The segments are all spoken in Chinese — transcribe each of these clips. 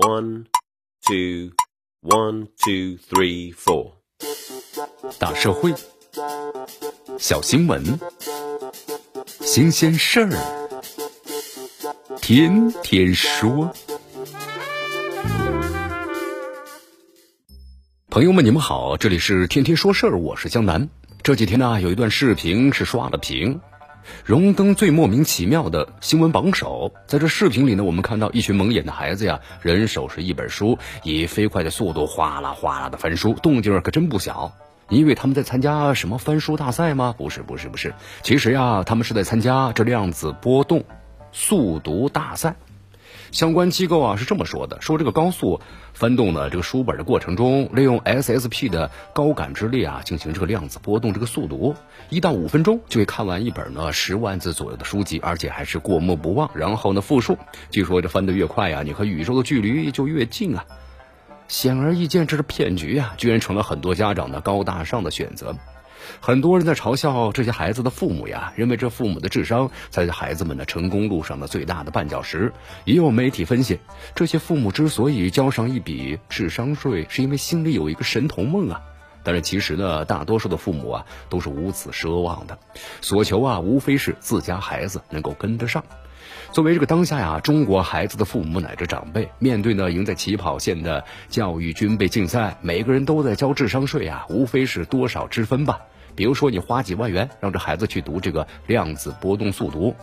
One, two, one, two, three, four。大社会，小新闻，新鲜事儿，天天说。朋友们，你们好，这里是天天说事儿，我是江南。这几天呢，有一段视频是刷了屏。荣登最莫名其妙的新闻榜首，在这视频里呢，我们看到一群蒙眼的孩子呀，人手是一本书，以飞快的速度哗啦哗啦的翻书，动静儿可真不小。你以为他们在参加什么翻书大赛吗？不是，不是，不是，其实呀，他们是在参加这量子波动速读大赛。相关机构啊是这么说的：说这个高速翻动呢这个书本的过程中，利用 SSP 的高感知力啊进行这个量子波动这个速读，一到五分钟就会看完一本呢十万字左右的书籍，而且还是过目不忘。然后呢复述，据说这翻得越快呀，你和宇宙的距离就越近啊。显而易见，这是骗局啊，居然成了很多家长的高大上的选择。很多人在嘲笑这些孩子的父母呀，认为这父母的智商才是孩子们的成功路上的最大的绊脚石。也有媒体分析，这些父母之所以交上一笔智商税，是因为心里有一个神童梦啊。但是其实呢，大多数的父母啊，都是无此奢望的，所求啊，无非是自家孩子能够跟得上。作为这个当下呀，中国孩子的父母乃至长辈，面对呢赢在起跑线的教育军备竞赛，每个人都在交智商税啊，无非是多少之分吧。比如说，你花几万元让这孩子去读这个量子波动速读，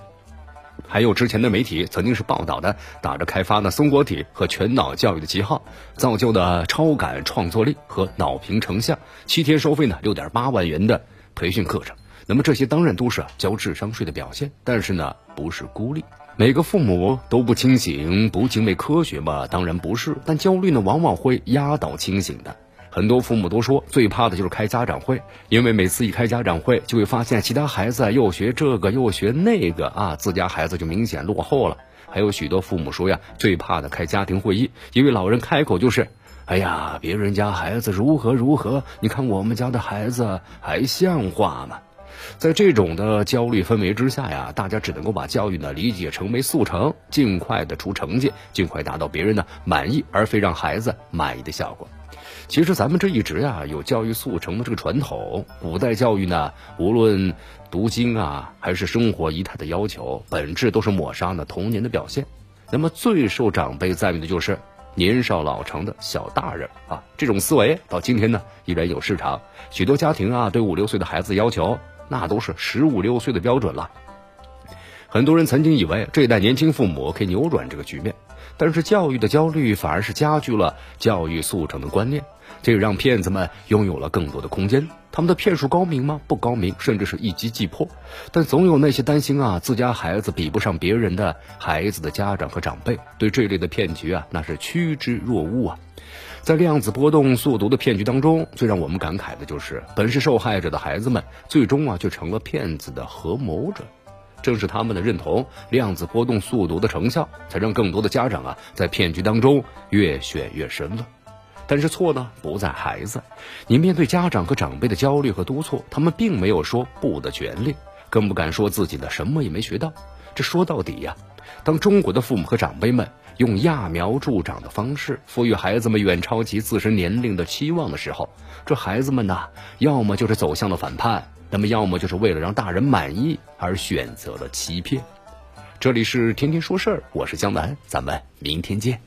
还有之前的媒体曾经是报道的，打着开发呢松果体和全脑教育的旗号，造就的超感创作力和脑屏成像，七天收费呢六点八万元的培训课程。那么这些当然都是交智商税的表现，但是呢不是孤立。每个父母都不清醒、不敬畏科学吗？当然不是，但焦虑呢往往会压倒清醒的。很多父母都说，最怕的就是开家长会，因为每次一开家长会，就会发现其他孩子又学这个又学那个啊，自家孩子就明显落后了。还有许多父母说呀，最怕的开家庭会议，因为老人开口就是：“哎呀，别人家孩子如何如何，你看我们家的孩子还像话吗？”在这种的焦虑氛围之下呀，大家只能够把教育呢理解成为速成，尽快的出成绩，尽快达到别人的满意，而非让孩子满意的效果。其实咱们这一直呀有教育速成的这个传统，古代教育呢，无论读经啊还是生活仪态的要求，本质都是抹杀了童年的表现。那么最受长辈赞誉的就是年少老成的小大人啊，这种思维到今天呢依然有市场。许多家庭啊对五六岁的孩子要求，那都是十五六岁的标准了。很多人曾经以为这一代年轻父母可以扭转这个局面，但是教育的焦虑反而是加剧了教育速成的观念。这让骗子们拥有了更多的空间。他们的骗术高明吗？不高明，甚至是一击即破。但总有那些担心啊，自家孩子比不上别人的孩子的家长和长辈，对这类的骗局啊，那是趋之若鹜啊。在量子波动速读的骗局当中，最让我们感慨的就是，本是受害者的孩子们，最终啊，却成了骗子的合谋者。正是他们的认同量子波动速读的成效，才让更多的家长啊，在骗局当中越陷越深了。但是错呢不在孩子，你面对家长和长辈的焦虑和督促，他们并没有说不的权利，更不敢说自己的什么也没学到。这说到底呀，当中国的父母和长辈们用揠苗助长的方式赋予孩子们远超其自身年龄的期望的时候，这孩子们呐，要么就是走向了反叛，那么要么就是为了让大人满意而选择了欺骗。这里是天天说事儿，我是江南，咱们明天见。